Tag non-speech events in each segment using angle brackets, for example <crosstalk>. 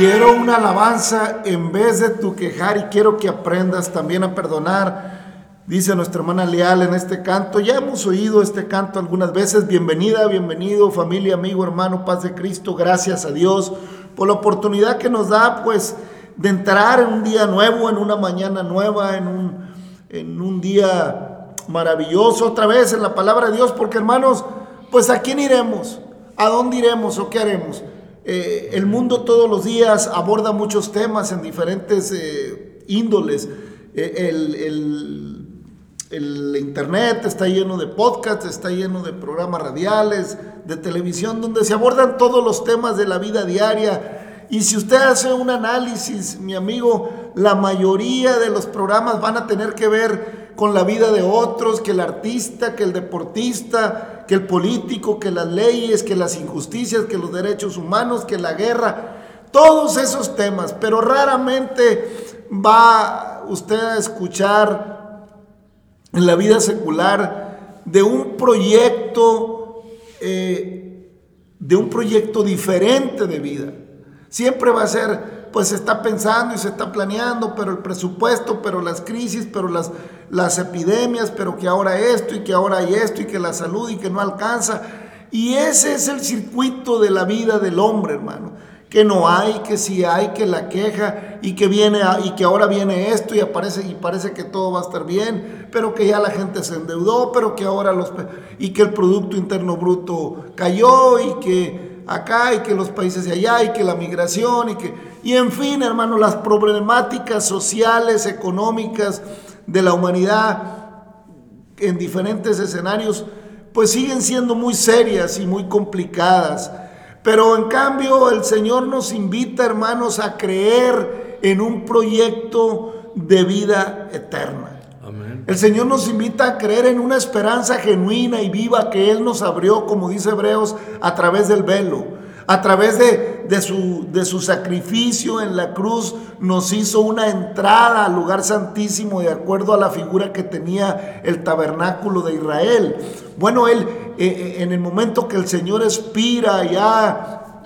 Quiero una alabanza en vez de tu quejar y quiero que aprendas también a perdonar. Dice nuestra hermana Leal en este canto. Ya hemos oído este canto algunas veces. Bienvenida, bienvenido, familia, amigo, hermano, paz de Cristo. Gracias a Dios por la oportunidad que nos da, pues, de entrar en un día nuevo, en una mañana nueva, en un, en un día maravilloso, otra vez en la palabra de Dios. Porque, hermanos, pues, ¿a quién iremos? ¿A dónde iremos o qué haremos? Eh, el mundo todos los días aborda muchos temas en diferentes eh, índoles. Eh, el, el- el internet está lleno de podcasts, está lleno de programas radiales, de televisión, donde se abordan todos los temas de la vida diaria. Y si usted hace un análisis, mi amigo, la mayoría de los programas van a tener que ver con la vida de otros, que el artista, que el deportista, que el político, que las leyes, que las injusticias, que los derechos humanos, que la guerra, todos esos temas. Pero raramente va usted a escuchar en la vida secular de un proyecto, eh, de un proyecto diferente de vida. Siempre va a ser, pues se está pensando y se está planeando, pero el presupuesto, pero las crisis, pero las, las epidemias, pero que ahora esto y que ahora hay esto y que la salud y que no alcanza. Y ese es el circuito de la vida del hombre, hermano. que no hay, que sí hay, que la queja y que viene y que ahora viene esto y aparece y parece que todo va a estar bien, pero que ya la gente se endeudó, pero que ahora los y que el producto interno bruto cayó y que acá y que los países de allá y que la migración y que y en fin, hermano, las problemáticas sociales, económicas de la humanidad en diferentes escenarios pues siguen siendo muy serias y muy complicadas. Pero en cambio el Señor nos invita, hermanos, a creer en un proyecto de vida eterna. El Señor nos invita a creer en una esperanza genuina y viva que Él nos abrió, como dice Hebreos, a través del velo. A través de, de, su, de su sacrificio en la cruz nos hizo una entrada al lugar santísimo de acuerdo a la figura que tenía el tabernáculo de Israel. Bueno, Él eh, eh, en el momento que el Señor expira ya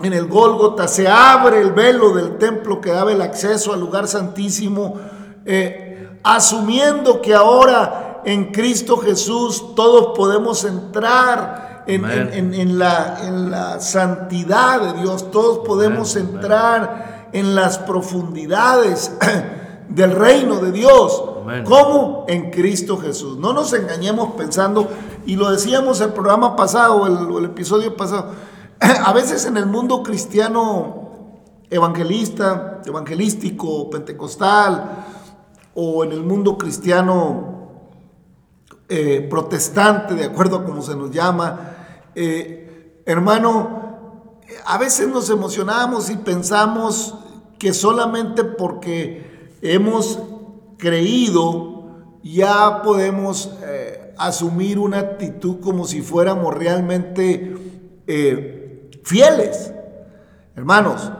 en el Gólgota, se abre el velo del templo que daba el acceso al lugar santísimo, eh, asumiendo que ahora en Cristo Jesús todos podemos entrar en, la, en la, santidad de Dios, todos podemos entrar en las profundidades <clears throat> del reino de Dios. ¿Cómo? En Cristo Jesús. No nos engañemos pensando, y lo decíamos el programa pasado, el, el episodio pasado, <clears throat> a veces en el mundo cristiano evangelista, evangelístico, pentecostal, o en el mundo cristiano eh, protestante, de acuerdo a cómo se nos llama, eh, hermano, a veces nos emocionamos y pensamos que solamente porque hemos creído, ya podemos eh, asumir una actitud como si fuéramos realmente eh, fieles. Hermanos,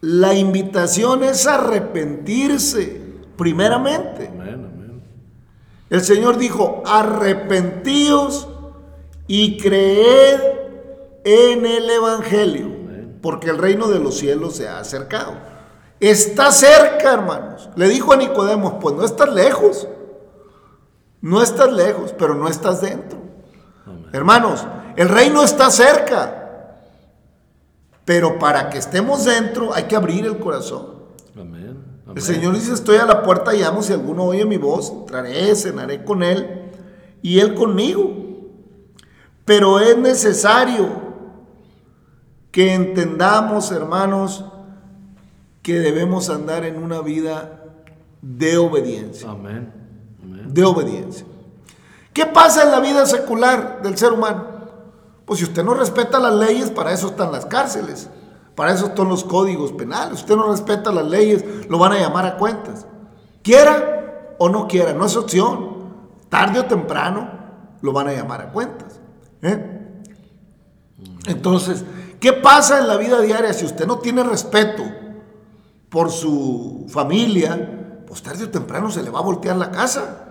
la invitación es arrepentirse, primeramente. El Señor dijo, arrepentíos y creed en el Evangelio, porque el reino de los cielos se ha acercado. Está cerca, hermanos. Le dijo a Nicodemos, pues no estás lejos. No estás lejos, pero no estás dentro. Hermanos, el reino está cerca. Pero para que estemos dentro hay que abrir el corazón. El Señor dice, estoy a la puerta y llamo, si alguno oye mi voz, entraré, cenaré con él y él conmigo. Pero es necesario que entendamos, hermanos, que debemos andar en una vida de obediencia. Amén. De obediencia. ¿Qué pasa en la vida secular del ser humano? Pues si usted no respeta las leyes, para eso están las cárceles, para eso están los códigos penales. Usted no respeta las leyes, lo van a llamar a cuentas. Quiera o no quiera, no es opción. Tarde o temprano lo van a llamar a cuentas. ¿Eh? Entonces, ¿qué pasa en la vida diaria si usted no tiene respeto? por su familia, pues tarde o temprano se le va a voltear la casa.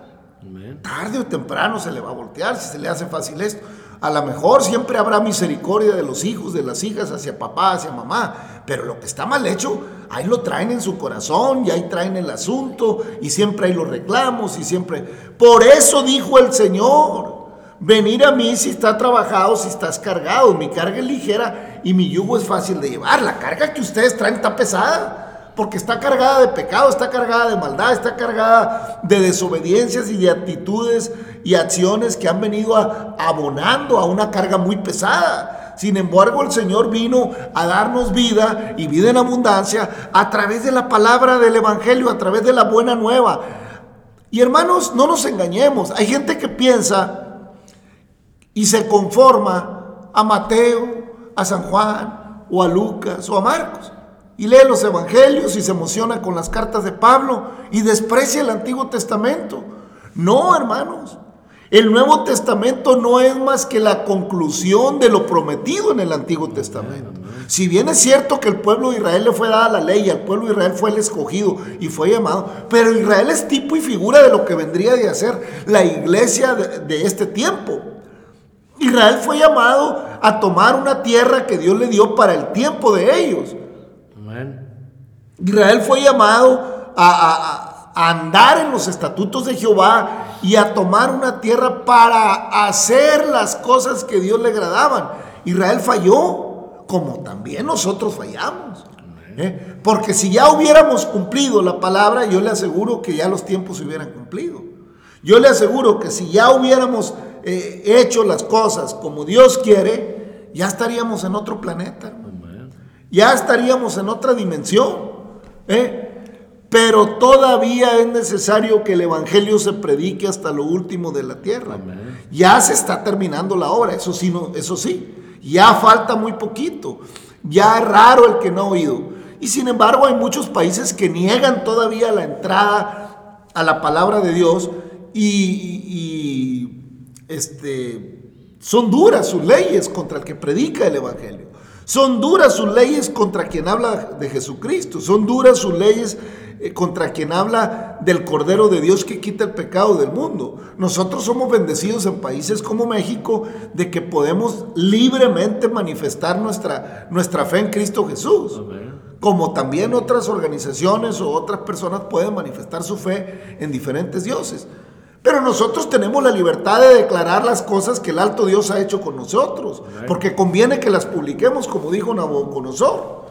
Tarde o temprano se le va a voltear si se le hace fácil esto. A lo mejor siempre habrá misericordia de los hijos, de las hijas, hacia papá, hacia mamá, pero lo que está mal hecho, ahí lo traen en su corazón y ahí traen el asunto y siempre hay los reclamos y siempre... Por eso dijo el Señor, venir a mí si está trabajado, si estás cargado, mi carga es ligera y mi yugo es fácil de llevar. La carga que ustedes traen está pesada porque está cargada de pecado, está cargada de maldad, está cargada de desobediencias y de actitudes y acciones que han venido abonando a una carga muy pesada. Sin embargo, el Señor vino a darnos vida y vida en abundancia a través de la palabra del Evangelio, a través de la buena nueva. Y hermanos, no nos engañemos. Hay gente que piensa y se conforma a Mateo, a San Juan, o a Lucas, o a Marcos y lee los evangelios y se emociona con las cartas de Pablo y desprecia el Antiguo Testamento. No, hermanos. El Nuevo Testamento no es más que la conclusión de lo prometido en el Antiguo Testamento. Si bien es cierto que el pueblo de Israel le fue dada la ley, al pueblo de Israel fue el escogido y fue llamado, pero Israel es tipo y figura de lo que vendría de hacer la iglesia de este tiempo. Israel fue llamado a tomar una tierra que Dios le dio para el tiempo de ellos. Israel fue llamado a, andar en los estatutos de Jehová y a tomar una tierra para hacer las cosas que Dios le agradaban. Israel falló. como también nosotros fallamos. ¿eh? Porque si ya hubiéramos cumplido la palabra, yo le aseguro que ya los tiempos se hubieran cumplido. Yo le aseguro que si ya hubiéramos eh, hecho las cosas como Dios quiere, ya estaríamos en otro planeta. Ya estaríamos en otra dimensión. ¿eh? Pero todavía es necesario que el Evangelio se predique hasta lo último de la tierra. Ya se está terminando la obra, eso sí, no, eso sí. Ya falta muy poquito. Ya es raro el que no ha oído. Y sin embargo hay muchos países que niegan todavía la entrada a la palabra de Dios y, este, son duras sus leyes contra el que predica el Evangelio. Son duras sus leyes contra quien habla de Jesucristo. Son duras sus leyes eh, contra quien habla del Cordero de Dios que quita el pecado del mundo. Nosotros somos bendecidos en países como México de que podemos libremente manifestar nuestra, nuestra fe en Cristo Jesús. Como también otras organizaciones o otras personas pueden manifestar su fe en diferentes dioses. Pero nosotros tenemos la libertad de declarar las cosas que el alto Dios ha hecho con nosotros, porque conviene que las publiquemos, como dijo Nabucodonosor.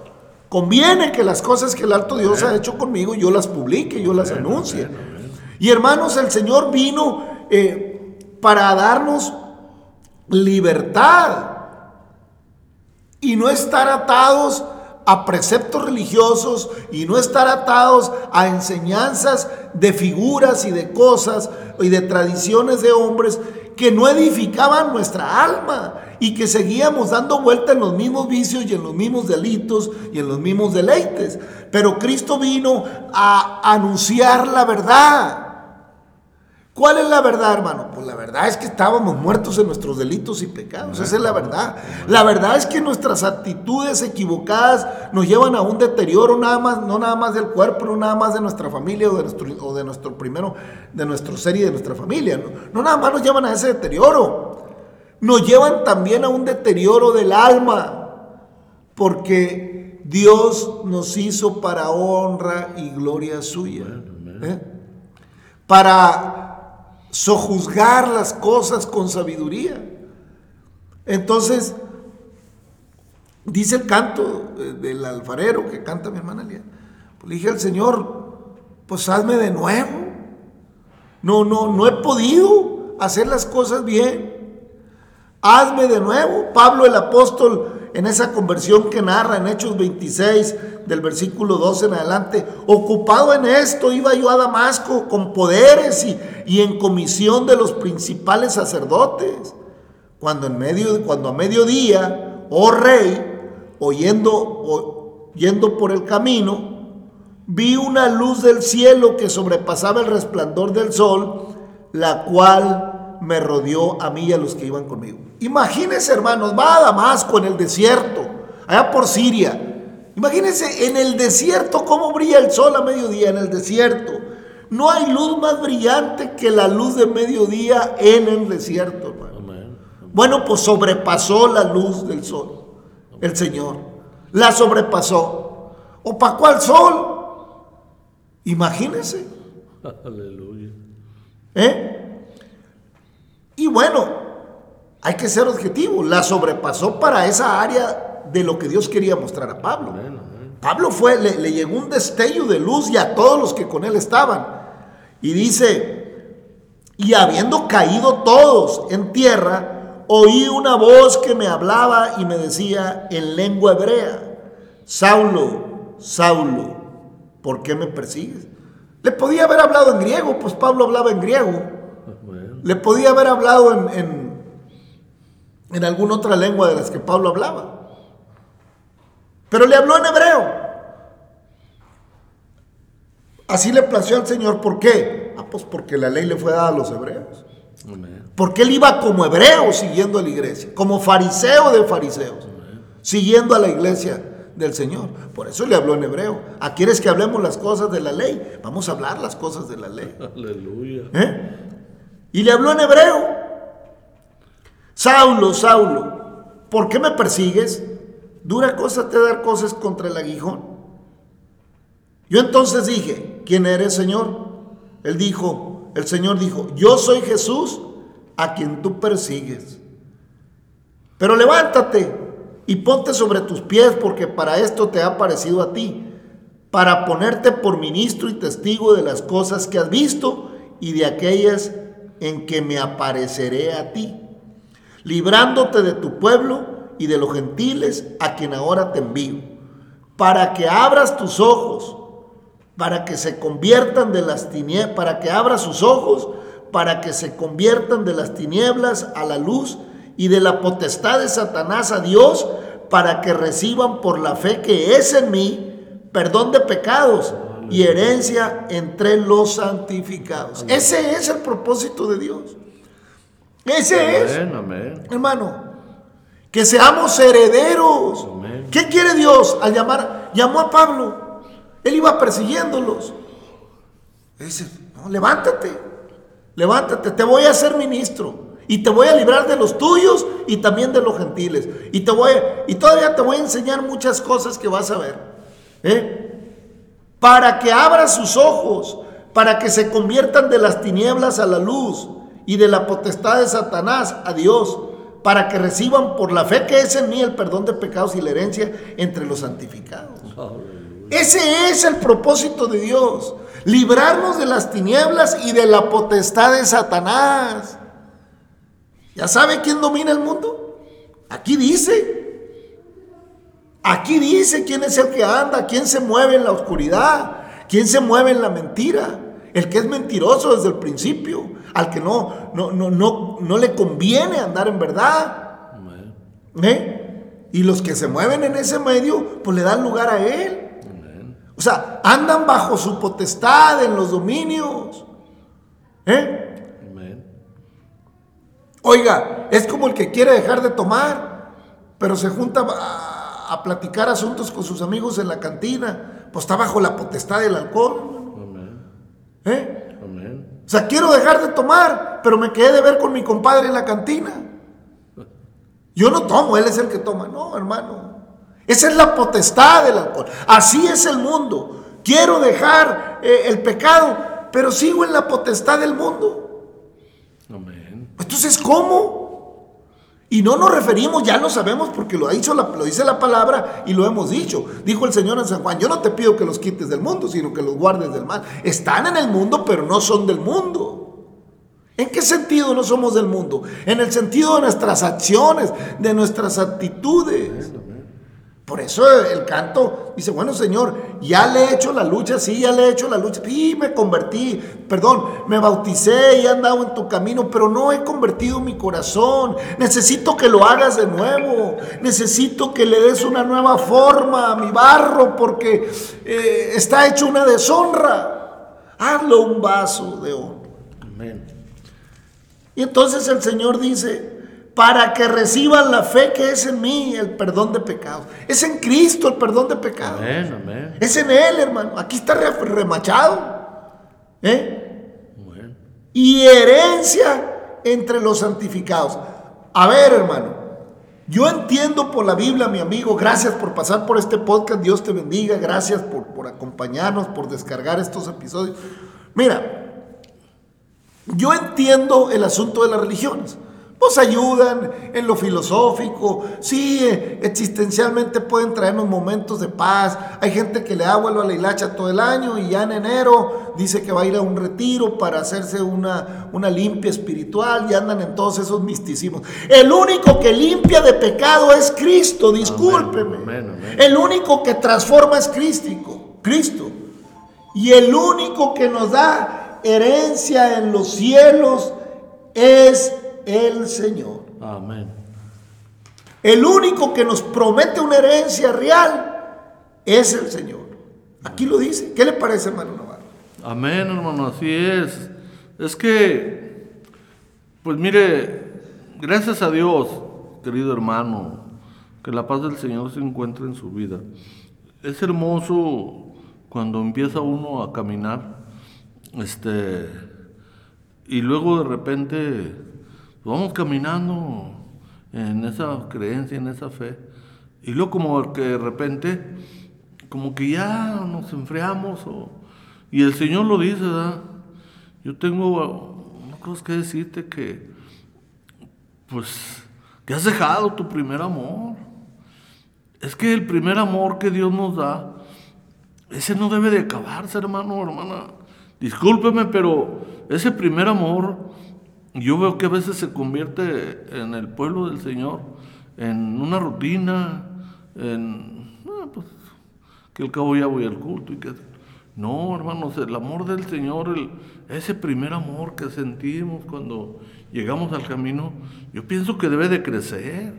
Conviene que las cosas que el alto Dios ha hecho conmigo yo las publique, yo las anuncie. Y hermanos, el Señor vino eh, para darnos libertad y no estar atados a preceptos religiosos y no estar atados a enseñanzas de figuras y de cosas y de tradiciones de hombres que no edificaban nuestra alma y que seguíamos dando vuelta en los mismos vicios y en los mismos delitos y en los mismos deleites. Pero Cristo vino a anunciar la verdad. ¿Cuál es la verdad, hermano? Pues la verdad es que estábamos muertos en nuestros delitos y pecados. Esa es la verdad. La verdad es que nuestras actitudes equivocadas nos llevan a un deterioro, nada más, no nada más del cuerpo, no nada más de nuestra familia o de nuestro, o de nuestro primero, de nuestro ser y de nuestra familia. No, no nada más nos llevan a ese deterioro. Nos llevan también a un deterioro del alma. Porque Dios nos hizo para honra y gloria suya. ¿eh? Para sojuzgar las cosas con sabiduría. Entonces, dice el canto del alfarero que canta mi hermana Lía. Pues le dije al Señor, pues hazme de nuevo. No, no, no he podido hacer las cosas bien. Hazme de nuevo. Pablo el apóstol en esa conversión que narra en Hechos 26 del versículo 12 en adelante, ocupado en esto iba yo a Damasco con poderes y, y en comisión de los principales sacerdotes. Cuando, en medio, cuando a mediodía, oh rey, oyendo, oyendo por el camino, vi una luz del cielo que sobrepasaba el resplandor del sol, la cual me rodeó a mí y a los que iban conmigo. Imagínense, hermanos, va a Damasco en el desierto, allá por Siria. Imagínense en el desierto cómo brilla el sol a mediodía, en el desierto. No hay luz más brillante que la luz de mediodía en el desierto, hermano. Bueno, pues sobrepasó la luz del sol, el Señor. La sobrepasó. ¿Opacó al sol? Imagínense. <laughs> Aleluya. ¿Eh? Y bueno, hay que ser objetivo. La sobrepasó para esa área de lo que Dios quería mostrar a Pablo. Pablo fue, le, le, llegó un destello de luz y a todos los que con él estaban. Y dice, y habiendo caído todos en tierra, oí una voz que me hablaba y me decía en lengua hebrea, Saulo, Saulo, ¿por qué me persigues? Le podía haber hablado en griego, pues Pablo hablaba en griego. Le podía haber hablado en, en, en alguna otra lengua de las que Pablo hablaba. Pero le habló en hebreo. Así le plació al Señor. ¿Por qué? Ah, pues porque la ley le fue dada a los hebreos. Porque él iba como hebreo siguiendo a la iglesia, como fariseo de fariseos, siguiendo a la iglesia del Señor. Por eso le habló en hebreo. ¿A quieres que hablemos las cosas de la ley? Vamos a hablar las cosas de la ley. <laughs> Aleluya. ¿Eh? Y le habló en hebreo. Saulo, Saulo, ¿por qué me persigues? Dura cosa te dar cosas contra el aguijón. Yo entonces dije, ¿quién eres, Señor? Él dijo, el Señor dijo, yo soy Jesús a quien tú persigues. Pero levántate y ponte sobre tus pies porque para esto te ha parecido a ti, para ponerte por ministro y testigo de las cosas que has visto y de aquellas en que me apareceré a ti, librándote de tu pueblo y de los gentiles a quien ahora te envío, para que abras tus ojos, para que se conviertan de las tinieblas, para que abras sus ojos, para que se conviertan de las tinieblas a la luz y de la potestad de Satanás a Dios, para que reciban por la fe que es en mí perdón de pecados y herencia entre los santificados. Ese es el propósito de Dios. Ese es, hermano, que seamos herederos. ¿Qué quiere Dios al llamar? Llamó a Pablo. Él iba persiguiéndolos. Dice, no, levántate, levántate, te voy a hacer ministro. Y te voy a librar de los tuyos y también de los gentiles. Y, te voy, y todavía te voy a enseñar muchas cosas que vas a ver. ¿eh? Para que abra sus ojos, para que se conviertan de las tinieblas a la luz y de la potestad de Satanás a Dios, para que reciban por la fe que es en mí el perdón de pecados y la herencia entre los santificados. Ese es el propósito de Dios, librarnos de las tinieblas y de la potestad de Satanás. ¿Ya sabe quién domina el mundo? Aquí dice. Aquí dice quién es el que anda, quién se mueve en la oscuridad, quién se mueve en la mentira. El que es mentiroso desde el principio, al que no, no, no, no, no le conviene andar en verdad. ¿Eh? Y los que se mueven en ese medio, pues le dan lugar a él. O sea, andan bajo su potestad en los dominios. ¿Eh? Oiga, es como el que quiere dejar de tomar, pero se junta a, platicar asuntos con sus amigos en la cantina, pues está bajo la potestad del alcohol. ¿Eh? O sea, quiero dejar de tomar, pero me quedé de ver con mi compadre en la cantina. Yo no tomo, él es el que toma. No, hermano. Esa es la potestad del alcohol. Así es el mundo. Quiero dejar eh, el pecado, pero sigo en la potestad del mundo. Entonces, ¿cómo? Y no nos referimos, ya lo sabemos porque lo, ha dicho lo dice la palabra y lo hemos dicho. Dijo el Señor en San Juan, yo no te pido que los quites del mundo, sino que los guardes del mal. Están en el mundo, pero no son del mundo. ¿En qué sentido no somos del mundo? En el sentido de nuestras acciones, de nuestras actitudes. Por eso el canto dice, bueno Señor, ya le he hecho la lucha, sí, ya le he hecho la lucha, y me convertí, perdón, me bauticé y he andado en tu camino, pero no he convertido mi corazón. Necesito que lo hagas de nuevo, necesito que le des una nueva forma a mi barro porque eh, está hecho una deshonra. Hazlo un vaso de oro. Amén. Y entonces el Señor dice, para que reciban la fe que es en mí, el perdón de pecados. Es en Cristo el perdón de pecados. Es en Él, hermano. Aquí está remachado. ¿eh? Y herencia entre los santificados. A ver, hermano. Yo entiendo por la Biblia, mi amigo, gracias por pasar por este podcast, Dios te bendiga, gracias por, por acompañarnos, por descargar estos episodios. Mira, yo entiendo el asunto de las religiones. Pues ayudan en lo filosófico, sí, eh, existencialmente pueden traernos momentos de paz. Hay gente que le da vuelo a la hilacha todo el año y ya en enero dice que va a ir a un retiro para hacerse una, una limpia espiritual y andan en todos esos misticismos. El único que limpia de pecado es Cristo, discúlpeme. El único que transforma es Cristo, Cristo. Y el único que nos da herencia en los cielos es el Señor. Amén. El único que nos promete una herencia real es el Señor. Aquí lo dice. ¿Qué le parece, hermano Navarro? Amén, hermano, así es. Es que, pues mire, gracias a Dios, querido hermano, que la paz del Señor se encuentre en su vida. Es hermoso cuando empieza uno a caminar, este, y luego de repente vamos caminando en esa creencia, en esa fe. Y luego como que de repente, como que ya nos enfriamos. y el Señor lo dice. Yo tengo una cosa que decirte que, pues, que has dejado tu primer amor. es que el primer amor que Dios nos da, ese no debe de acabarse, hermano, hermana. Discúlpeme, pero ese primer amor, yo veo que a veces se convierte en el pueblo del Señor, en una rutina, en, ah, pues, que al cabo ya voy al culto y que... No, hermanos, el amor del Señor, el, ese primer amor que sentimos cuando llegamos al camino, yo pienso que debe de crecer,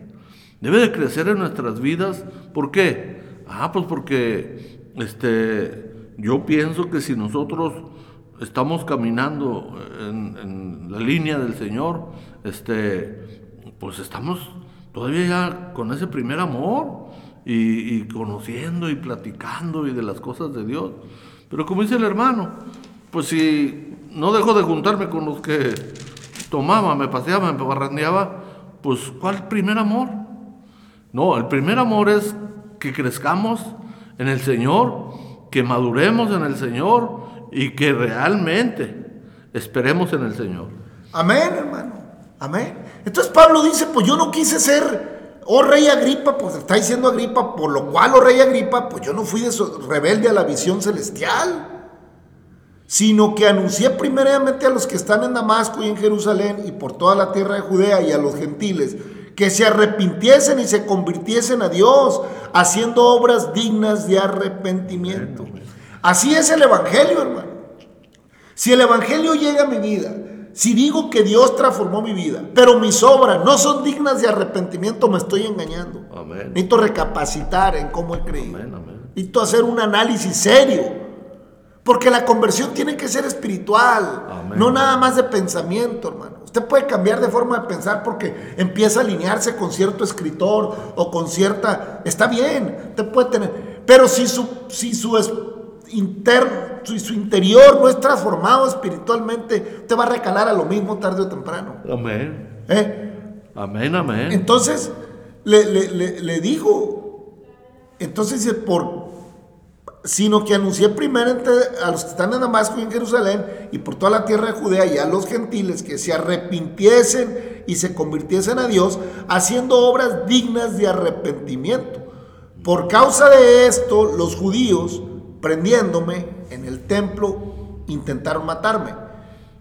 debe de crecer en nuestras vidas. ¿Por qué? Ah, pues porque este, yo pienso que si nosotros estamos caminando en, la línea del Señor, este, pues estamos todavía ya con ese primer amor y, y conociendo y platicando y de las cosas de Dios. Pero como dice el hermano, pues si no dejo de juntarme con los que tomaba, me paseaba, me barrandeaba, pues ¿cuál primer amor? No, el primer amor es que crezcamos en el Señor, que maduremos en el Señor y que realmente esperemos en el Señor. Amén, hermano. Amén. Entonces Pablo dice, pues yo no quise ser, oh rey Agripa, pues está diciendo Agripa, por lo cual, oh rey Agripa, pues yo no fui de rebelde a la visión celestial sino que anuncié primeramente a los que están en Damasco y en Jerusalén y por toda la tierra de Judea y a los gentiles, que se arrepintiesen y se convirtiesen a Dios, haciendo obras dignas de arrepentimiento. Así es el Evangelio, hermano. Si el Evangelio llega a mi vida, si digo que Dios transformó mi vida, pero mis obras no son dignas de arrepentimiento, me estoy engañando. Necesito recapacitar en cómo he creído. Necesito hacer un análisis serio porque la conversión tiene que ser espiritual, no nada más de pensamiento, hermano. Usted puede cambiar de forma de pensar porque empieza a alinearse con cierto escritor o con cierta... Está bien, usted puede tener... Pero si su, si su, interno, su, su interior no es transformado espiritualmente, usted va a recalar a lo mismo tarde o temprano. Amén. ¿Eh? Amén, amén. Entonces, le, le, le dijo, entonces dice, por, sino que anuncié primero a los que están en Damasco y en Jerusalén y por toda la tierra de Judea y a los gentiles que se arrepintiesen y se convirtiesen a Dios, haciendo obras dignas de arrepentimiento. Por causa de esto, los judíos, prendiéndome en el templo, intentaron matarme.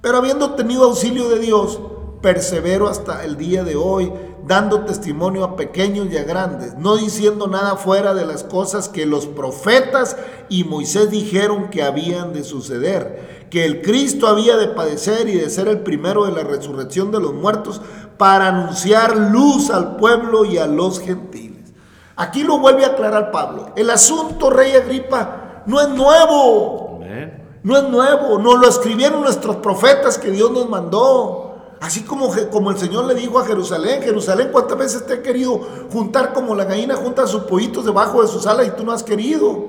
Pero habiendo tenido auxilio de Dios, persevero hasta el día de hoy, dando testimonio a pequeños y a grandes, no diciendo nada fuera de las cosas que los profetas y Moisés dijeron que habían de suceder, que el Cristo había de padecer y de ser el primero de la resurrección de los muertos para anunciar luz al pueblo y a los gentiles. Aquí lo vuelve a aclarar Pablo. El asunto, rey Agripa, no es nuevo. No es nuevo, no lo escribieron nuestros profetas que Dios nos mandó. Así como, como el Señor le dijo a Jerusalén, Jerusalén, ¿cuántas veces te he querido juntar como la gallina junta sus pollitos debajo de sus alas y tú no has querido?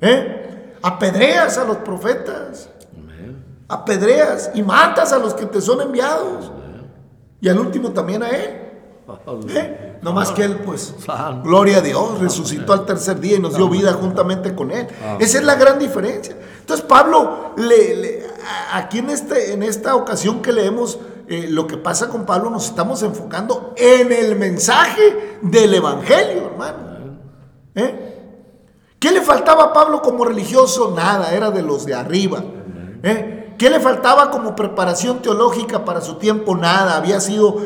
¿Eh? Apedreas a los profetas. Apedreas y matas a los que te son enviados. Y al último también a él. ¿Eh? No más que él, pues, gloria a Dios, resucitó al tercer día y nos dio vida juntamente con él. Esa es la gran diferencia. Entonces Pablo, le, aquí en, este, en esta ocasión que leemos eh, lo que pasa con Pablo, nos estamos enfocando en el mensaje del Evangelio, hermano. ¿Eh? ¿Qué le faltaba a Pablo como religioso? Nada, era de los de arriba. ¿Eh? ¿Qué le faltaba como preparación teológica para su tiempo? Nada, había sido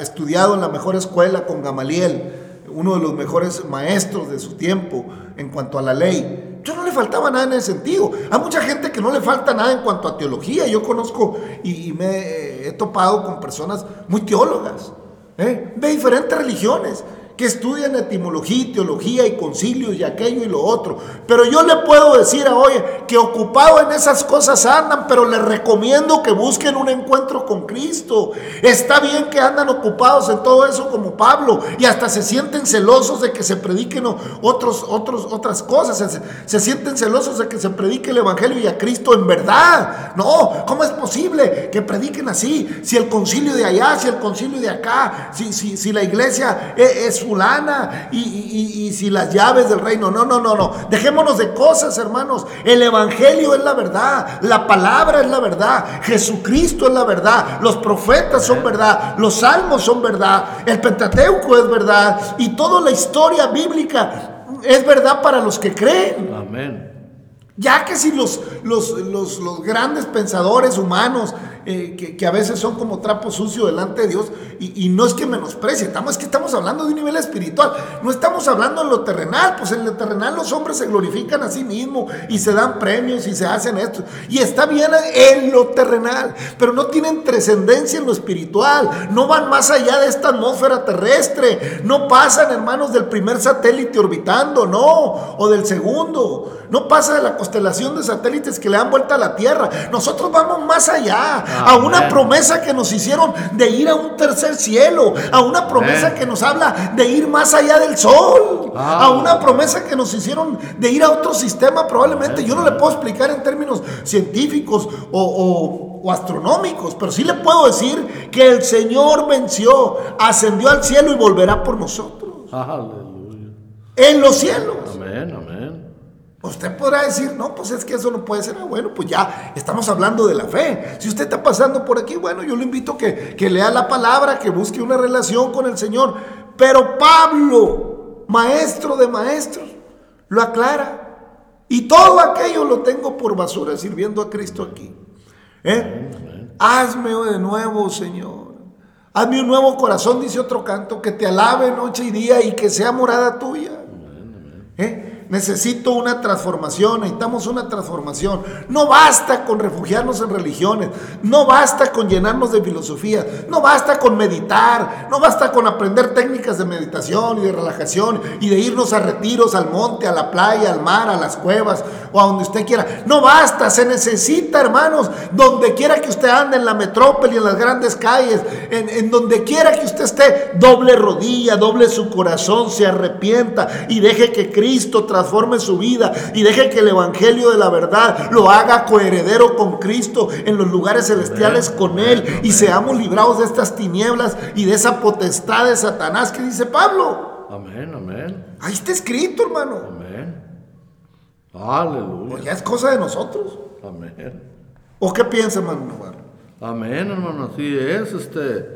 estudiado en la mejor escuela con Gamaliel, uno de los mejores maestros de su tiempo en cuanto a la ley. Yo no le faltaba nada en ese sentido. Hay mucha gente que no le falta nada en cuanto a teología. Yo conozco y, me he topado con personas muy teólogas, ¿eh? de diferentes religiones que estudian etimología, teología y concilios y aquello y lo otro. Pero yo le puedo decir a hoy que ocupado en esas cosas andan, pero les recomiendo que busquen un encuentro con Cristo. Está bien que andan ocupados en todo eso como Pablo y hasta se sienten celosos de que se prediquen otros, otros, otras cosas. Se, sienten celosos de que se predique el Evangelio y a Cristo en verdad. No, ¿cómo es posible que prediquen así? Si el concilio de allá, si el concilio de acá, si, si, si la iglesia es fulana y, y- y si las llaves del reino. No, no, no, no. Dejémonos de cosas, hermanos. El Evangelio es la verdad. La palabra es la verdad. Jesucristo es la verdad. Los profetas son verdad. Los salmos son verdad. El Pentateuco es verdad. Y toda la historia bíblica es verdad para los que creen. Amén. Ya que si los, los, los, los grandes pensadores humanos, eh, que, a veces son como trapo sucio delante de Dios, y, no es que menosprecie, estamos, es que estamos hablando de un nivel espiritual, no estamos hablando en lo terrenal, pues en lo terrenal los hombres se glorifican a sí mismos y se dan premios y se hacen esto, y está bien en lo terrenal, pero no tienen trascendencia en lo espiritual, no van más allá de esta atmósfera terrestre, no pasan hermanos del primer satélite orbitando, no, o del segundo, no pasa de la constelación de satélites que le dan vuelta a la Tierra. Nosotros vamos más allá, a una promesa que nos hicieron de ir a un tercer cielo, a una promesa que nos habla de ir más allá del sol, Ah. a una promesa que nos hicieron de ir a otro sistema probablemente. Yo no le puedo explicar en términos científicos o, o- o astronómicos, pero sí le puedo decir que el Señor venció, ascendió al cielo y volverá por nosotros. Aleluya. En los cielos. Amén, amén. Usted podrá decir, no, pues es que eso no puede ser. Ah, bueno, pues ya estamos hablando de la fe. Si usted está pasando por aquí, bueno, yo le invito que, que lea la palabra, que busque una relación con el Señor. Pero Pablo, maestro de maestros, lo aclara. Y todo aquello lo tengo por basura sirviendo a Cristo aquí. ¿Eh? Hazme de nuevo, Señor. Hazme un nuevo corazón, dice otro canto, que te alabe noche y día y que sea morada tuya. ¿Eh? Necesito una transformación, necesitamos una transformación. No basta con refugiarnos en religiones, no basta con llenarnos de filosofía, no basta con meditar, no basta con aprender técnicas de meditación y de relajación y de irnos a retiros, al monte, a la playa, al mar, a las cuevas o a donde usted quiera. No basta, se necesita, hermanos, donde quiera que usted ande, en la metrópoli, en las grandes calles, en, donde quiera que usted esté, doble rodilla, doble su corazón, se arrepienta y deje que Cristo transforme su vida y deje que el Evangelio de la verdad lo haga coheredero con Cristo en los lugares celestiales con Él y seamos librados de estas tinieblas y de esa potestad de Satanás que dice Pablo. Amén, amén. Ahí está escrito, hermano. Amén. Aleluya. Pues ya es cosa de nosotros. Amén. ¿O qué piensa, hermano Navarro? Amén, hermano, así es, este,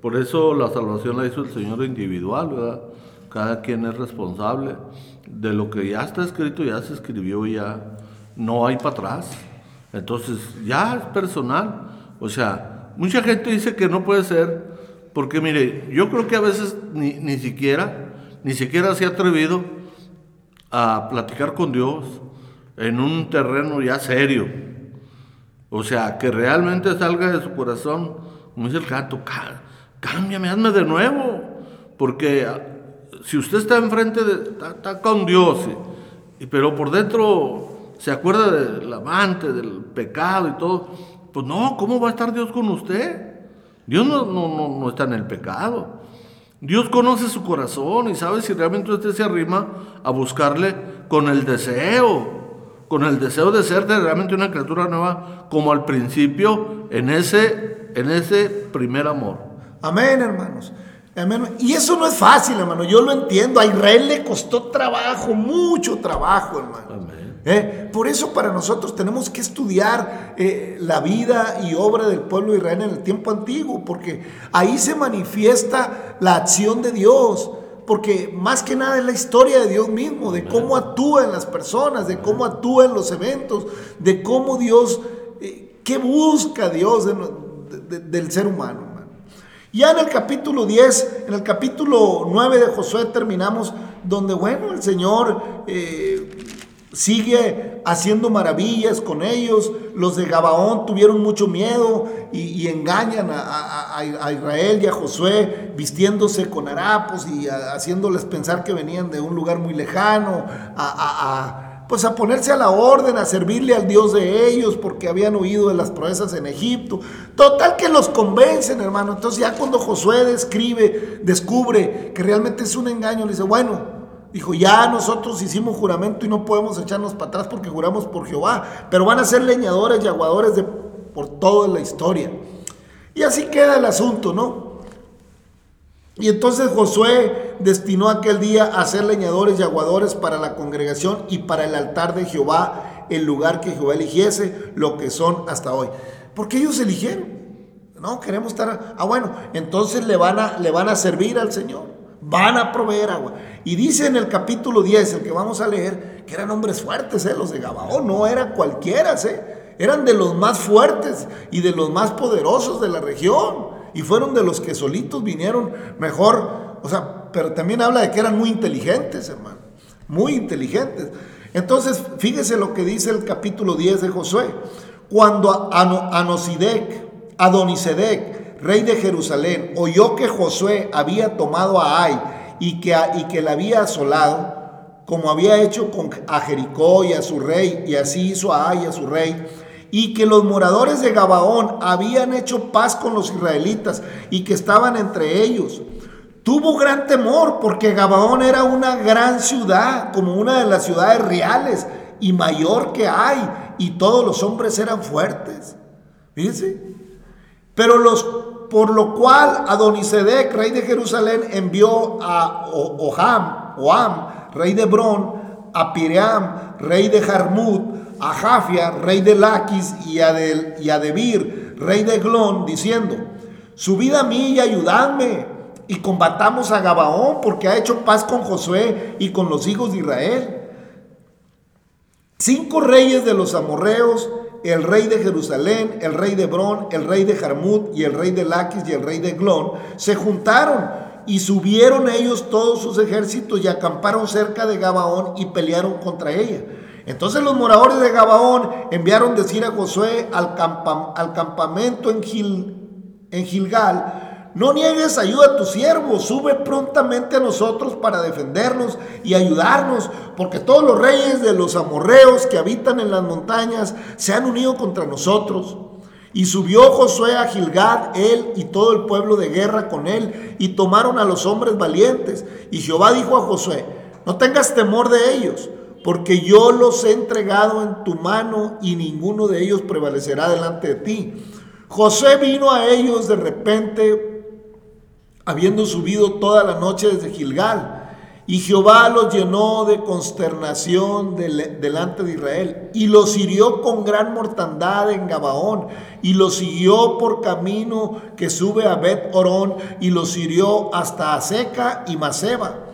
por eso la salvación la hizo el Señor individual, ¿verdad? Cada quien es responsable de lo que ya está escrito, ya se escribió, ya no hay para atrás. Entonces, ya es personal. O sea, mucha gente dice que no puede ser, porque mire, yo creo que a veces ni, ni siquiera, ni siquiera se ha atrevido a platicar con Dios en un terreno ya serio. O sea, que realmente salga de su corazón, como dice el "Cá- cámbiame, hazme de nuevo. Porque si usted está enfrente de, está, está con Dios, y- pero por dentro se acuerda del amante, del pecado y todo, pues no, ¿cómo va a estar Dios con usted? Dios no, no, no, no está en el pecado. Dios conoce su corazón y sabe si realmente usted se arrima a buscarle con el deseo, con el deseo de ser de realmente una criatura nueva, como al principio en ese, en ese primer amor. Amén, hermanos. Amén. Y eso no es fácil, hermano. Yo lo entiendo. A Israel le costó trabajo, mucho trabajo, hermano. Amén. ¿Eh? Por eso para nosotros tenemos que estudiar eh, la vida y obra del pueblo de Israel en el tiempo antiguo, porque ahí se manifiesta la acción de Dios, porque más que nada es la historia de Dios mismo, de cómo actúa en las personas, de cómo actúa en los eventos, de cómo Dios, eh, qué busca Dios de no- de- de- del ser humano. Ya en el capítulo 10, en el capítulo 9 de Josué terminamos, donde, bueno, el Señor eh, sigue haciendo maravillas con ellos. Los de Gabaón tuvieron mucho miedo y, engañan a, a- Israel y a Josué vistiéndose con harapos y haciéndoles pensar que venían de un lugar muy lejano, a- pues a ponerse a la orden, a servirle al Dios de ellos, porque habían oído de las proezas en Egipto. Total que los convencen, hermano. Entonces ya cuando Josué describe, descubre que realmente es un engaño, le dice, bueno, dijo, ya nosotros hicimos juramento y no podemos echarnos para atrás porque juramos por Jehová, pero van a ser leñadores y aguadores de, por toda la historia. Y así queda el asunto, ¿no? Y entonces Josué destinó aquel día a ser leñadores y aguadores para la congregación y para el altar de Jehová, el lugar que Jehová eligiese, lo que son hasta hoy. Porque ellos eligieron. No, queremos estar. Ah, bueno, entonces le van a, le van a servir al Señor. Van a proveer agua. Y dice en el capítulo 10, el que vamos a leer, que eran hombres fuertes, ¿eh? los de Gabaón. No eran cualquiera, ¿eh? eran de los más fuertes y de los más poderosos de la región y fueron de los que solitos vinieron mejor, o sea, pero también habla de que eran muy inteligentes, hermano, muy inteligentes. Entonces, fíjese lo que dice el capítulo 10 de Josué. Cuando Anosidec, Adonisedec, rey de Jerusalén, oyó que Josué había tomado a Ai y que, y que la había asolado, como había hecho con, a Jericó y a su rey, y así hizo a Ai y a su rey, y que los moradores de Gabaón habían hecho paz con los israelitas y que estaban entre ellos. Tuvo gran temor porque Gabaón era una gran ciudad, como una de las ciudades reales y mayor que hay, y todos los hombres eran fuertes. Fíjense. Pero los, por lo cual Adonisedec, rey de Jerusalén, envió a Oham, Oham, rey de Hebrón, a Piream, rey de Jarmut, a Jafia, rey de Laquis, y a, Debir, rey de Glón, diciendo, subid a mí y ayudadme, y combatamos a Gabaón, porque ha hecho paz con Josué y con los hijos de Israel. Cinco reyes de los amorreos, el rey de Jerusalén, el rey de Hebrón, el rey de Jarmut y el rey de Laquis y el rey de Glón, se juntaron y subieron ellos todos sus ejércitos y acamparon cerca de Gabaón y pelearon contra ella. Entonces los moradores de Gabaón enviaron decir a Josué al, al campamento en, Gil, en Gilgal, no niegues ayuda a tu siervo, sube prontamente a nosotros para defendernos y ayudarnos, porque todos los reyes de los amorreos que habitan en las montañas se han unido contra nosotros. Y subió Josué a Gilgad, él y todo el pueblo de guerra con él, y tomaron a los hombres valientes. Y Jehová dijo a Josué, no tengas temor de ellos, porque yo los he entregado en tu mano y ninguno de ellos prevalecerá delante de ti. José vino a ellos de repente, habiendo subido toda la noche desde Gilgal, y Jehová los llenó de consternación delante de Israel, y los hirió con gran mortandad en Gabaón, y los siguió por camino que sube a Bet Orón, y los hirió hasta Aseca y Maseba.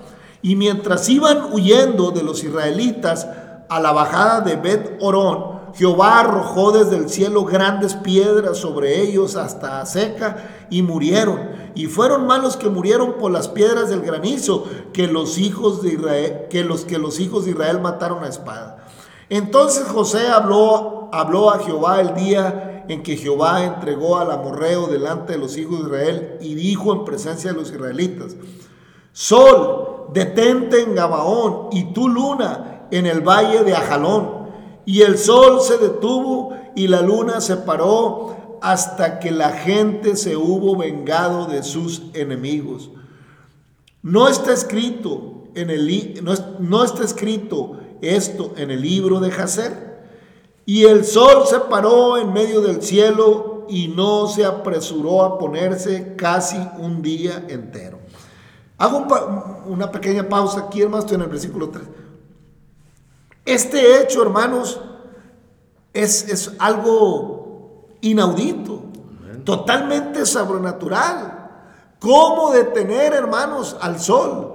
Y mientras iban huyendo de los israelitas a la bajada de Bet Orón, Jehová arrojó desde el cielo grandes piedras sobre ellos hasta seca y murieron. Y fueron malos que murieron por las piedras del granizo que los hijos de Israel, que los que los hijos de Israel mataron a espada. Entonces José habló, habló a Jehová el día en que Jehová entregó al amorreo delante de los hijos de Israel y dijo en presencia de los israelitas: Sol, detente en Gabaón y tu luna en el valle de Ajalón. Y el sol se detuvo y la luna se paró hasta que la gente se hubo vengado de sus enemigos. No está escrito en el no, no está escrito esto en el libro de Jacer. Y el sol se paró en medio del cielo y no se apresuró a ponerse casi un día entero. Hago una pequeña pausa aquí, hermanos, estoy en el versículo 3. Este hecho, hermanos, es, es algo inaudito, totalmente sobrenatural. ¿Cómo detener, hermanos, al sol?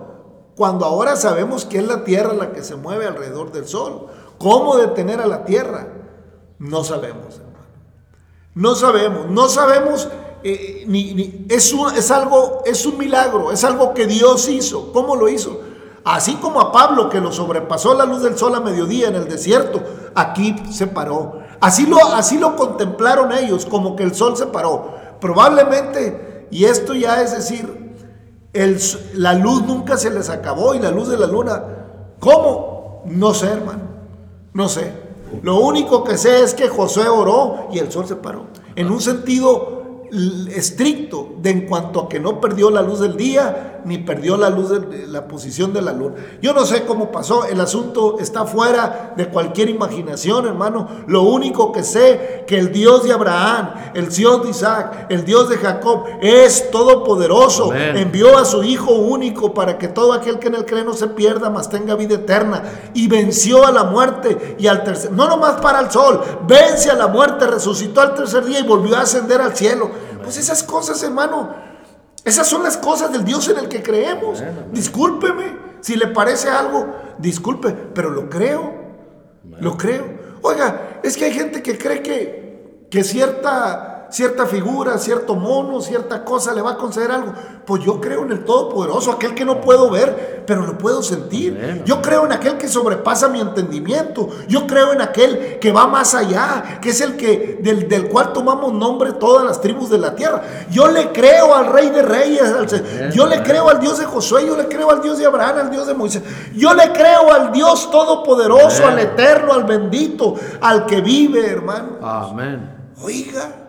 Cuando ahora sabemos que es la tierra la que se mueve alrededor del sol. ¿Cómo detener a la tierra? No sabemos, hermano. No sabemos. No sabemos eh, es, es algo, es un milagro, es algo que Dios hizo. ¿Cómo lo hizo? Así como a Pablo que lo sobrepasó la luz del sol a mediodía en el desierto, aquí se paró. Así lo, así lo contemplaron ellos, como que el sol se paró. Probablemente, y esto ya es decir, el, la luz nunca se les acabó y la luz de la luna, ¿cómo? No sé, hermano, no sé. Lo único que sé es que Josué oró y el sol se paró. En un sentido estricto de en cuanto a que no perdió la luz del día ni perdió la luz de la posición de la luna. Yo no sé cómo pasó, el asunto está fuera de cualquier imaginación, hermano. Lo único que sé que el Dios de Abraham, el Dios de Isaac, el Dios de Jacob es todopoderoso. Amén. Envió a su hijo único para que todo aquel que en él cree no se pierda, mas tenga vida eterna y venció a la muerte y al tercer no nomás para el sol, vence a la muerte, resucitó al tercer día y volvió a ascender al cielo. Pues esas cosas, hermano, esas son las cosas del Dios en el que creemos. Discúlpeme si le parece algo, disculpe, pero lo creo. Lo creo. Oiga, es que hay gente que cree que, que cierta, cierta figura, cierto mono, cierta cosa le va a conceder algo. Pues yo creo en el Todopoderoso, aquel que no puedo ver, pero lo puedo sentir. Yo creo en aquel que sobrepasa mi entendimiento. Yo creo en aquel que va más allá, que es el que del, del cual tomamos nombre todas las tribus de la tierra. Yo le creo al Rey de Reyes, al yo le creo al Dios de Josué, yo le creo al Dios de Abraham, al Dios de Moisés. Yo le creo al Dios todopoderoso, Amén. al eterno, al bendito, al que vive, hermano. Amén. Oiga,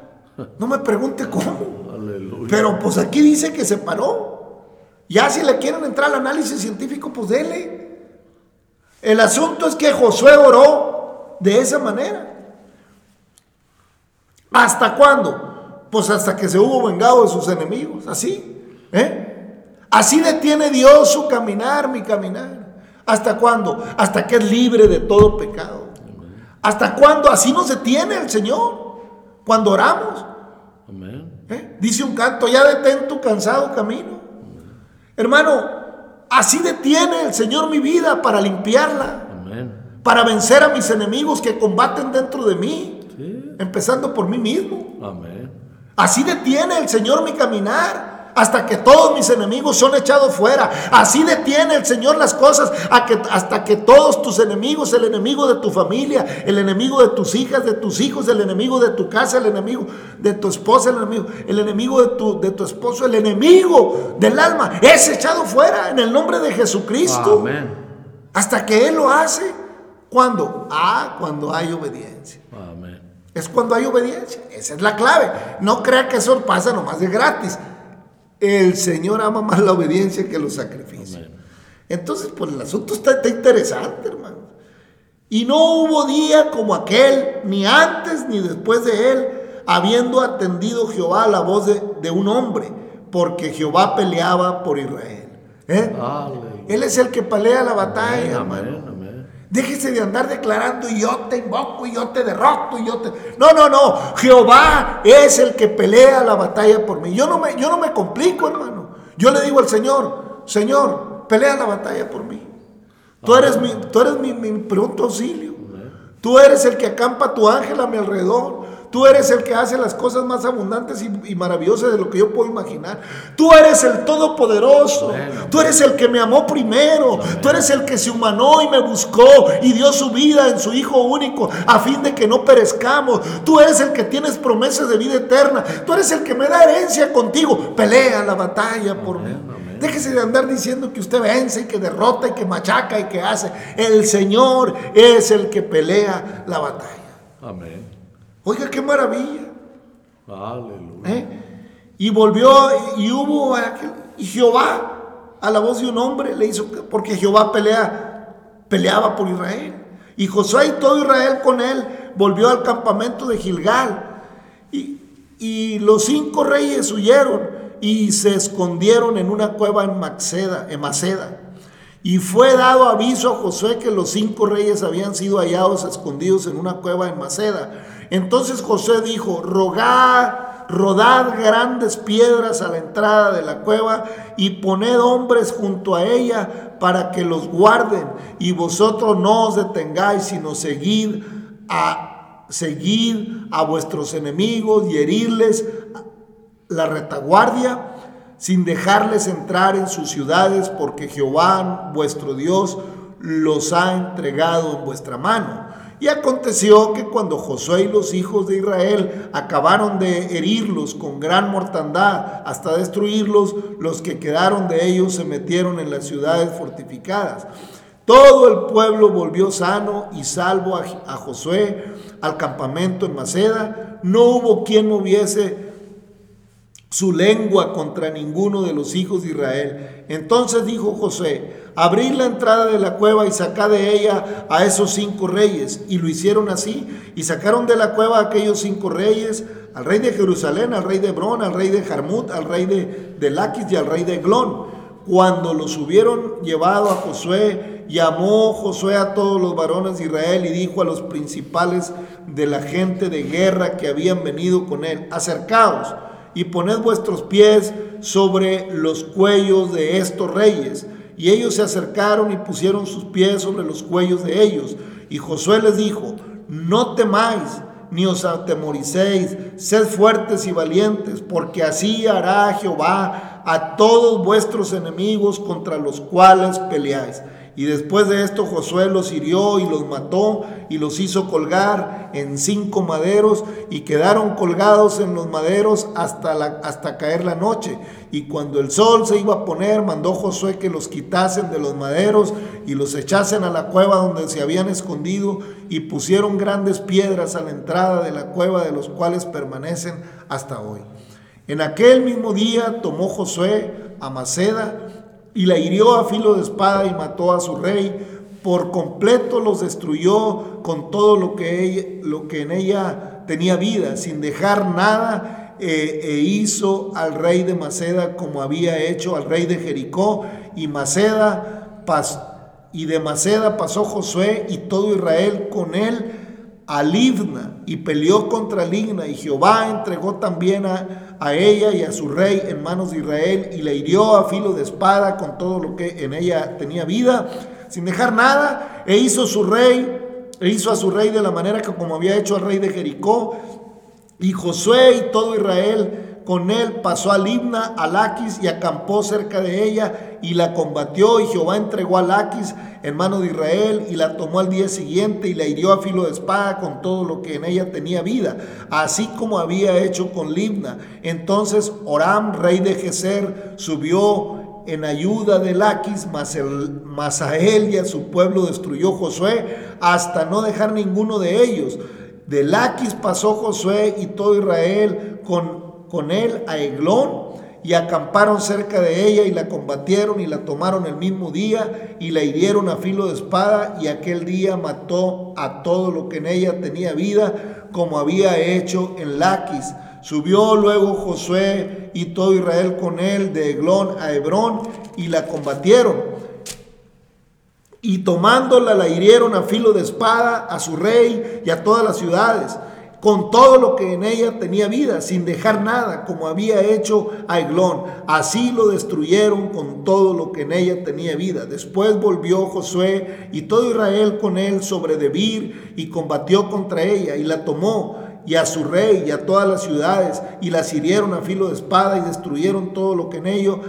no me pregunte cómo. Aleluya. Pero pues aquí dice que se paró. Ya si le quieren entrar al análisis científico, pues dele. El asunto es que Josué oró de esa manera. ¿Hasta cuándo? Pues hasta que se hubo vengado de sus enemigos. Así. ¿eh? Así detiene Dios su caminar, mi caminar. ¿Hasta cuándo? Hasta que es libre de todo pecado. ¿Hasta cuándo? Así nos detiene el Señor. Cuando oramos. Amén. ¿Eh? Dice un canto, ya detén tu cansado camino. Hermano, así detiene el Señor mi vida para limpiarla, Amén. para vencer a mis enemigos que combaten dentro de mí, Sí. empezando por mí mismo. Amén. Así detiene el Señor mi caminar. Hasta que todos mis enemigos son echados fuera. Así detiene el Señor las cosas a que- hasta que todos tus enemigos, el enemigo de tu familia, el enemigo de tus hijas, de tus hijos, el enemigo de tu casa, el enemigo de tu esposa, el enemigo, el enemigo de tu, de tu esposo, el enemigo del alma, es echado fuera en el nombre de Jesucristo. Amén. Hasta que Él lo hace. ¿Cuándo? Ah, cuando hay obediencia. Amén. Es cuando hay obediencia. Esa es la clave. No crea que eso pasa nomás de gratis. El Señor ama más la obediencia que los sacrificios. Entonces, pues el asunto está, está interesante, hermano. Y no hubo día como aquel, ni antes ni después de él, habiendo atendido Jehová a la voz de, de un hombre, porque Jehová peleaba por Israel. ¿Eh? Él es el que pelea la batalla. Amén. Déjese de andar declarando y yo te invoco y yo te derroto y yo te... No, no, no. Jehová es el que pelea la batalla por mí. Yo no me, yo no me complico, hermano. Yo le digo al Señor, Señor, pelea la batalla por mí. Tú eres mi, tú eres mi, mi pronto auxilio. Tú eres el que acampa tu ángel a mi alrededor. Tú eres el que hace las cosas más abundantes y, y maravillosas de lo que yo puedo imaginar. Tú eres el todopoderoso. Amén. Tú eres el que me amó primero. Tú eres el que se humanó y me buscó y dio su vida en su Hijo único a fin de que no perezcamos. Tú eres el que tienes promesas de vida eterna. Tú eres el que me da herencia contigo. Pelea la batalla por mí. Déjese de andar diciendo que usted vence y que derrota y que machaca y que hace. El Señor es el que pelea la batalla. Amén. Oiga, qué maravilla. Aleluya. ¿eh? Y volvió y hubo aquel- y Jehová a la voz de un hombre le hizo porque Jehová pelea peleaba por Israel y Josué y todo Israel con él volvió al campamento de Gilgal y, y los cinco reyes huyeron y se escondieron en una cueva en Maceda, en Maceda. Y fue dado aviso a Josué que los cinco reyes habían sido hallados escondidos en una cueva en Maceda. Entonces Josué dijo, rogad, rodad grandes piedras a la entrada de la cueva y poned hombres junto a ella para que los guarden. Y vosotros no os detengáis, sino seguid a, seguid a vuestros enemigos y herirles la retaguardia sin dejarles entrar en sus ciudades, porque Jehová vuestro Dios los ha entregado en vuestra mano. Y aconteció que cuando Josué y los hijos de Israel acabaron de herirlos con gran mortandad hasta destruirlos, los que quedaron de ellos se metieron en las ciudades fortificadas. Todo el pueblo volvió sano y salvo a, Josué al campamento en Maceda. No hubo quien moviese su lengua contra ninguno de los hijos de Israel. Entonces dijo José, abrid la entrada de la cueva y sacad de ella a esos cinco reyes. Y lo hicieron así, y sacaron de la cueva a aquellos cinco reyes, al rey de Jerusalén, al rey de Hebrón, al rey de Jarmut, al rey de, de Laquis y al rey de Glón. Cuando los hubieron llevado a Josué, llamó Josué a todos los varones de Israel y dijo a los principales de la gente de guerra que habían venido con él, acercaos y poned vuestros pies sobre los cuellos de estos reyes. Y ellos se acercaron y pusieron sus pies sobre los cuellos de ellos. Y Josué les dijo, no temáis ni os atemoricéis, sed fuertes y valientes, porque así hará Jehová a todos vuestros enemigos contra los cuales peleáis. Y después de esto Josué los hirió y los mató y los hizo colgar en cinco maderos y quedaron colgados en los maderos hasta, hasta caer la noche. Y cuando el sol se iba a poner, mandó Josué que los quitasen de los maderos y los echasen a la cueva donde se habían escondido y pusieron grandes piedras a la entrada de la cueva de los cuales permanecen hasta hoy. En aquel mismo día tomó Josué a Maceda, y la hirió a filo de espada y mató a su rey. Por completo los destruyó con todo lo que, lo que en ella tenía vida, sin dejar nada, eh, e hizo al rey de Maceda como había hecho al rey de Jericó. Y Maceda y de Maceda pasó Josué y todo Israel con él a Libna y peleó contra Ligna y Jehová entregó también a, a, ella y a su rey en manos de Israel y la hirió a filo de espada con todo lo que en ella tenía vida, sin dejar nada, e hizo su rey, e hizo a su rey de la manera que como había hecho al rey de Jericó, y Josué y todo Israel con él pasó a Libna, a Laquis y acampó cerca de ella y la combatió y Jehová entregó a Laquis en mano de Israel y la tomó al día siguiente y la hirió a filo de espada con todo lo que en ella tenía vida, así como había hecho con Libna. Entonces Oram, rey de Geser, subió en ayuda de Laquis, mas, el, mas a él y a su pueblo destruyó Josué hasta no dejar ninguno de ellos. De Laquis pasó Josué y todo Israel con con él a Eglón y acamparon cerca de ella y la combatieron y la tomaron el mismo día y la hirieron a filo de espada y aquel día mató a todo lo que en ella tenía vida como había hecho en Laquis. Subió luego Josué y todo Israel con él de Eglón a Hebrón y la combatieron. Y tomándola la hirieron a filo de espada a su rey y a todas las ciudades con todo lo que en ella tenía vida, sin dejar nada, como había hecho a. Así lo destruyeron con todo lo que en ella tenía vida. Después volvió Josué y todo Israel con él sobre Debir y combatió contra ella y la tomó y a su rey y a todas las ciudades y las hirieron a filo de espada y destruyeron todo lo que en ello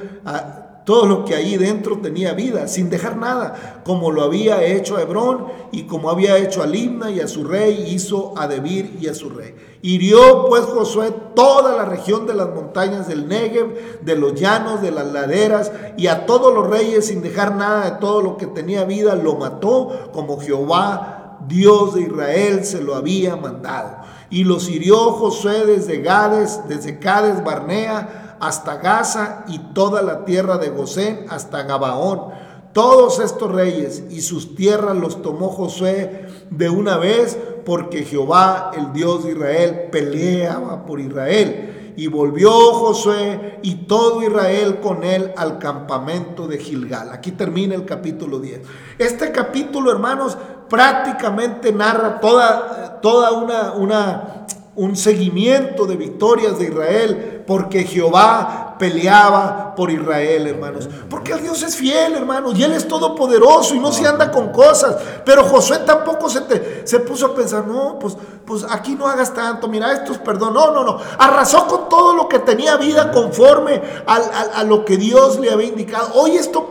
todo lo que ahí dentro tenía vida, sin dejar nada, como lo había hecho a Hebrón y como había hecho a Limna y a su rey, hizo a Debir y a su rey. Hirió pues Josué toda la región de las montañas del Negev, de los llanos, de las laderas, y a todos los reyes, sin dejar nada de todo lo que tenía vida, lo mató como Jehová, Dios de Israel, se lo había mandado. Y los hirió Josué desde Gades, desde Cades Barnea, hasta Gaza y toda la tierra de Gosén hasta Gabaón. Todos estos reyes y sus tierras los tomó Josué de una vez porque Jehová, el Dios de Israel, peleaba por Israel. Y volvió Josué y todo Israel con él al campamento de Gilgal. Aquí termina el capítulo 10. Este capítulo, hermanos, prácticamente narra toda, toda una, una un seguimiento de victorias de Israel, porque Jehová peleaba por Israel, hermanos. Porque el Dios es fiel, hermanos, y Él es todopoderoso y no se anda con cosas. Pero Josué tampoco se, te, se puso a pensar, no, pues, pues aquí no hagas tanto, mira, esto es perdón. No, no, no. Arrasó con todo lo que tenía vida conforme a, lo que Dios le había indicado. Hoy esto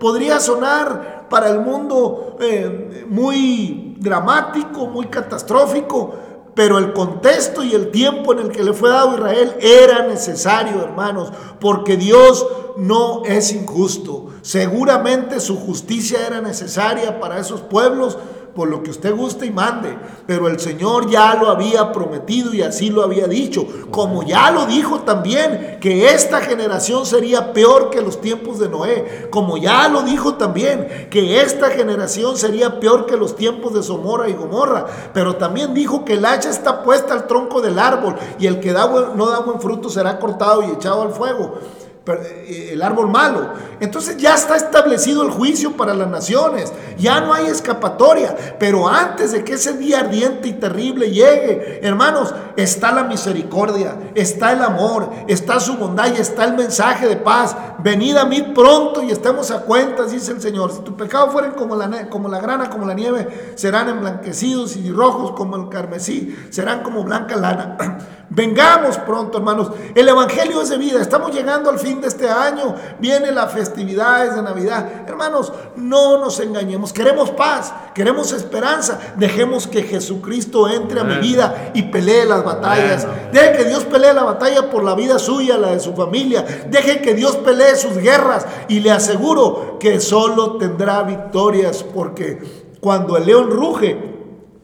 podría sonar para el mundo eh, muy dramático, muy catastrófico pero el contexto y el tiempo en el que le fue dado a Israel era necesario, hermanos, porque Dios no es injusto. Seguramente su justicia era necesaria para esos pueblos, por lo que usted guste y mande, pero el Señor ya lo había prometido y así lo había dicho, como ya lo dijo también, que esta generación sería peor que los tiempos de Noé, como ya lo dijo también, que esta generación sería peor que los tiempos de Somora y Gomorra, pero también dijo que el hacha está puesta al tronco del árbol y el que da no da buen fruto será cortado y echado al fuego. Eh, el árbol malo. Entonces ya está establecido el juicio para las naciones, ya no hay escapatoria, pero antes de que ese día ardiente y terrible llegue, hermanos, está la misericordia, está el amor, está su bondad y está el mensaje de paz. Venid a mí pronto y estemos a cuentas, dice el Señor. Si tu pecado fueren como la, como la grana, como la nieve, serán emblanquecidos y rojos como el carmesí, serán como blanca lana. <clears throat> Vengamos pronto, hermanos. El Evangelio es de vida. Estamos llegando al fin de este año. Vienen las festividades de Navidad. Hermanos, no nos engañemos. Queremos paz, queremos esperanza. Dejemos que Jesucristo entre a mi vida y pelee las batallas. Deje que Dios pelee la batalla por la vida suya, la de su familia. Deje que Dios pelee sus guerras. Y le aseguro que solo tendrá victorias porque cuando el león ruge,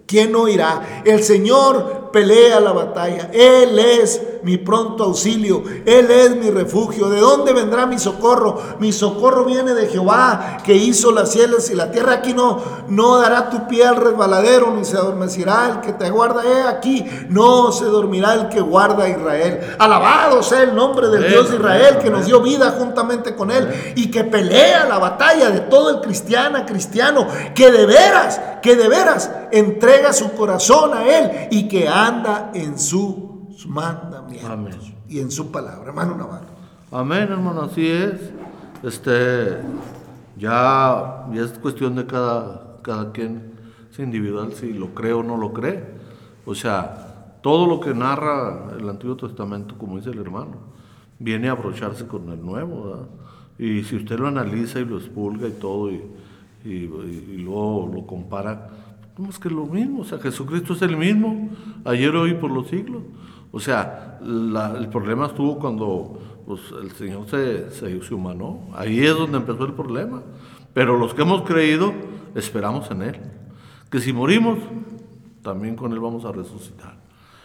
¿quién no irá? El Señor pelea la batalla. Él es mi pronto auxilio. Él es mi refugio. ¿De dónde vendrá mi socorro? Mi socorro viene de Jehová, que hizo las cielos y la tierra. Aquí no, no dará tu pie al resbaladero, ni se adormecerá el que te guarda. He aquí, no se dormirá el que guarda a Israel. Alabado sea el nombre del Dios de Israel, que nos dio vida juntamente con él y que pelea la batalla de todo el cristiano, cristiano, que de veras, que de veras entrega su corazón a él y que ha anda en sus mandamientos y en su palabra. Hermano Navarro. Amén, hermano, así es. Este, ya, ya es cuestión de cada, cada quien, es individual, si lo cree o no lo cree. O sea, todo lo que narra el Antiguo Testamento, como dice el hermano, viene a abrocharse con el Nuevo. Y si usted lo analiza y lo expulga y todo, y, y luego lo compara, no es que es lo mismo, o sea, Jesucristo es el mismo, ayer, hoy, por los siglos. O sea, el problema estuvo cuando pues, el Señor se, se, humanó. Ahí es donde empezó el problema. Pero los que hemos creído, esperamos en Él. Que si morimos, también con Él vamos a resucitar.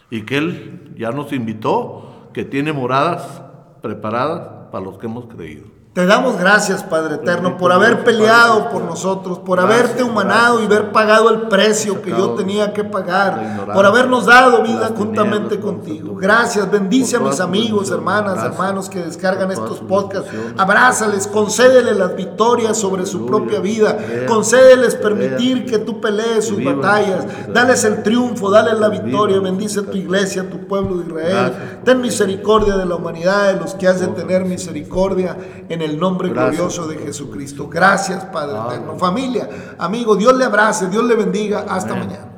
Y que Él ya nos invitó, que tiene moradas preparadas para los que hemos creído. Te damos gracias, Padre Eterno, por haber peleado por nosotros, por haberte humanado y haber pagado el precio que yo tenía que pagar, por habernos dado vida juntamente contigo. Gracias, bendice a mis amigos, hermanas, hermanos que descargan estos podcasts. Abrázales, concédele las victorias sobre su propia vida, concédeles permitir que tú pelees sus batallas, dales el triunfo, dale la victoria, bendice a tu iglesia, tu pueblo de Israel. Ten misericordia de la humanidad, de los que has de tener misericordia en el el nombre glorioso de Jesucristo. Gracias, Padre eterno. Familia, amigo, Dios le abrace, Dios le bendiga. Hasta mañana.